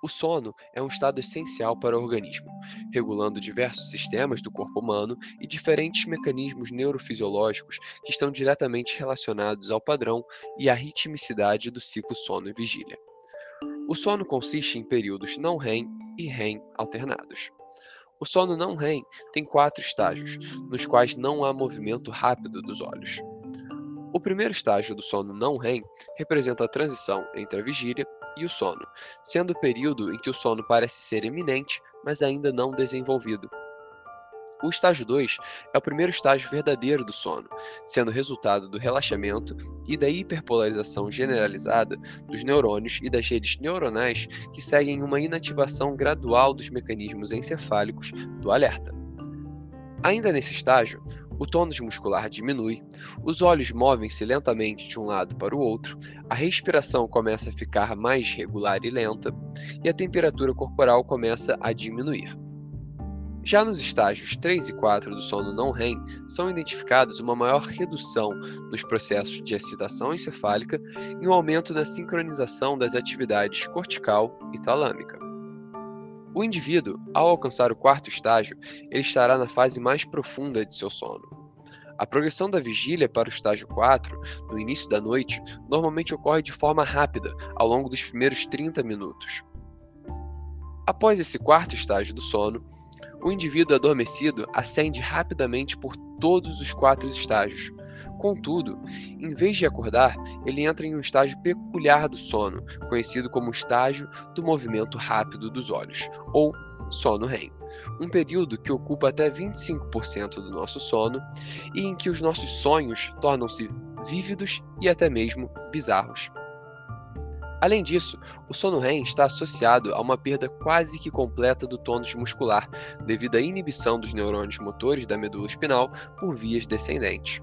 O sono é um estado essencial para o organismo, regulando diversos sistemas do corpo humano e diferentes mecanismos neurofisiológicos que estão diretamente relacionados ao padrão e à ritmicidade do ciclo sono e vigília. O sono consiste em períodos não REM e REM alternados. O sono não REM tem quatro estágios, nos quais não há movimento rápido dos olhos. O primeiro estágio do sono não REM representa a transição entre a vigília e o sono, sendo o período em que o sono parece ser iminente, mas ainda não desenvolvido. O estágio 2 é o primeiro estágio verdadeiro do sono, sendo resultado do relaxamento e da hiperpolarização generalizada dos neurônios e das redes neuronais que seguem uma inativação gradual dos mecanismos encefálicos do alerta. Ainda nesse estágio, o tônus muscular diminui, os olhos movem-se lentamente de um lado para o outro, a respiração começa a ficar mais regular e lenta, e a temperatura corporal começa a diminuir. Já nos estágios 3 e 4 do sono não REM, são identificados uma maior redução nos processos de excitação encefálica e um aumento na sincronização das atividades cortical e talâmica. O indivíduo, ao alcançar o quarto estágio, ele estará na fase mais profunda de seu sono. A progressão da vigília para o estágio 4, no início da noite, normalmente ocorre de forma rápida, ao longo dos primeiros 30 minutos. Após esse quarto estágio do sono, o indivíduo adormecido ascende rapidamente por todos os quatro estágios. Contudo, em vez de acordar, ele entra em um estágio peculiar do sono, conhecido como estágio do movimento rápido dos olhos, ou sono REM, um período que ocupa até 25% do nosso sono e em que os nossos sonhos tornam-se vívidos e até mesmo bizarros. Além disso, o sono REM está associado a uma perda quase que completa do tônus muscular, devido à inibição dos neurônios motores da medula espinal por vias descendentes.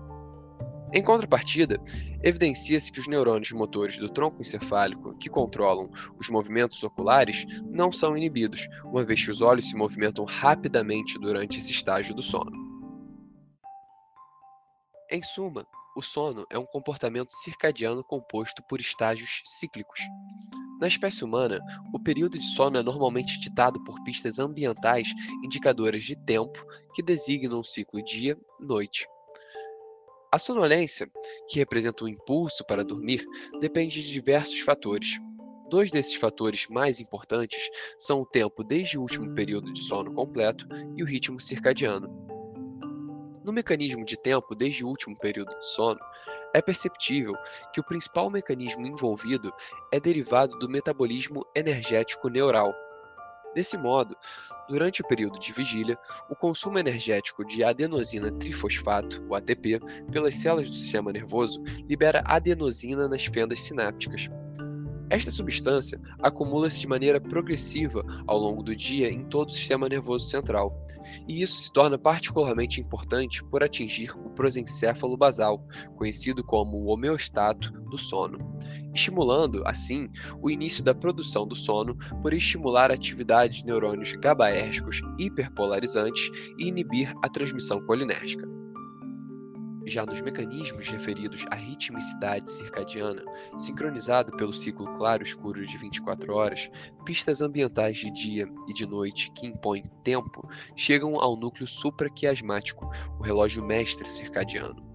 Em contrapartida, evidencia-se que os neurônios motores do tronco encefálico, que controlam os movimentos oculares, não são inibidos, uma vez que os olhos se movimentam rapidamente durante esse estágio do sono. Em suma, o sono é um comportamento circadiano composto por estágios cíclicos. Na espécie humana, o período de sono é normalmente ditado por pistas ambientais indicadoras de tempo que designam o ciclo dia-noite. A sonolência, que representa o impulso para dormir, depende de diversos fatores. Dois desses fatores mais importantes são o tempo desde o último período de sono completo e o ritmo circadiano. No mecanismo de tempo desde o último período de sono, é perceptível que o principal mecanismo envolvido é derivado do metabolismo energético neural. Desse modo, durante o período de vigília, o consumo energético de adenosina trifosfato, o ATP, pelas células do sistema nervoso libera adenosina nas fendas sinápticas, esta substância acumula-se de maneira progressiva ao longo do dia em todo o sistema nervoso central, e isso se torna particularmente importante por atingir o prosencéfalo basal, conhecido como o homeostato do sono, estimulando, assim, o início da produção do sono por estimular a atividade de neurônios GABAérgicos hiperpolarizantes e inibir a transmissão colinérgica. Já nos mecanismos referidos à ritmicidade circadiana, sincronizado pelo ciclo claro-escuro de 24 horas, pistas ambientais de dia e de noite que impõem tempo chegam ao núcleo supraquiasmático, o relógio mestre circadiano.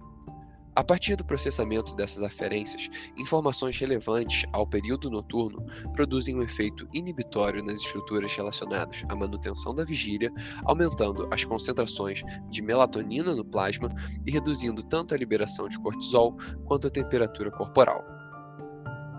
A partir do processamento dessas aferências, informações relevantes ao período noturno produzem um efeito inibitório nas estruturas relacionadas à manutenção da vigília, aumentando as concentrações de melatonina no plasma e reduzindo tanto a liberação de cortisol quanto a temperatura corporal.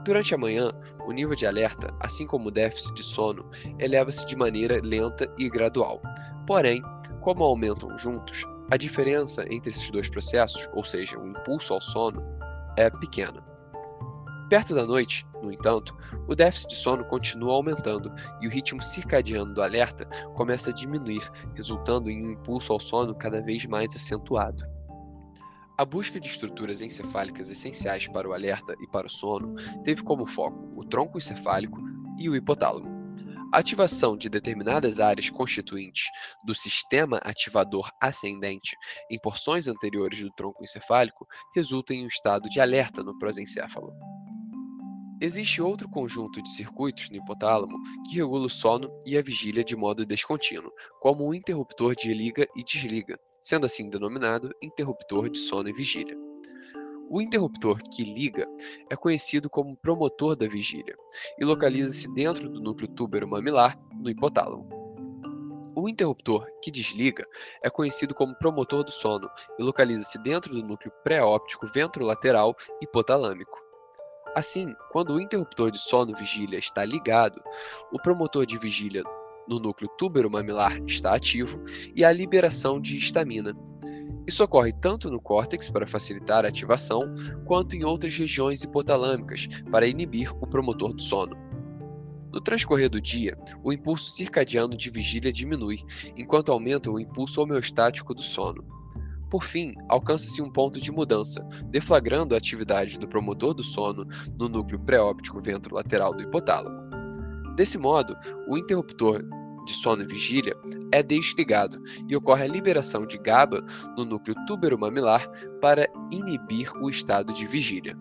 Durante a manhã, o nível de alerta, assim como o déficit de sono, eleva-se de maneira lenta e gradual. Porém, como aumentam juntos, a diferença entre esses dois processos, ou seja, o impulso ao sono, é pequena. Perto da noite, no entanto, o déficit de sono continua aumentando e o ritmo circadiano do alerta começa a diminuir, resultando em um impulso ao sono cada vez mais acentuado. A busca de estruturas encefálicas essenciais para o alerta e para o sono teve como foco o tronco encefálico e o hipotálamo. A ativação de determinadas áreas constituintes do sistema ativador ascendente em porções anteriores do tronco encefálico resulta em um estado de alerta no prosencéfalo. Existe outro conjunto de circuitos no hipotálamo que regula o sono e a vigília de modo descontínuo, como o interruptor de liga e desliga, sendo assim denominado interruptor de sono e vigília. O interruptor que liga é conhecido como promotor da vigília e localiza-se dentro do núcleo túbero-mamilar, no hipotálamo. O interruptor que desliga é conhecido como promotor do sono e localiza-se dentro do núcleo pré-óptico ventrolateral hipotalâmico. Assim, quando o interruptor de sono-vigília está ligado, o promotor de vigília no núcleo túbero-mamilar está ativo e há liberação de histamina. Isso ocorre tanto no córtex para facilitar a ativação, quanto em outras regiões hipotalâmicas para inibir o promotor do sono. No transcorrer do dia, o impulso circadiano de vigília diminui, enquanto aumenta o impulso homeostático do sono. Por fim, alcança-se um ponto de mudança, deflagrando a atividade do promotor do sono no núcleo pré-óptico ventrolateral do hipotálamo. Desse modo, o interruptor de sono e vigília é desligado e ocorre a liberação de GABA no núcleo túbero-mamilar para inibir o estado de vigília.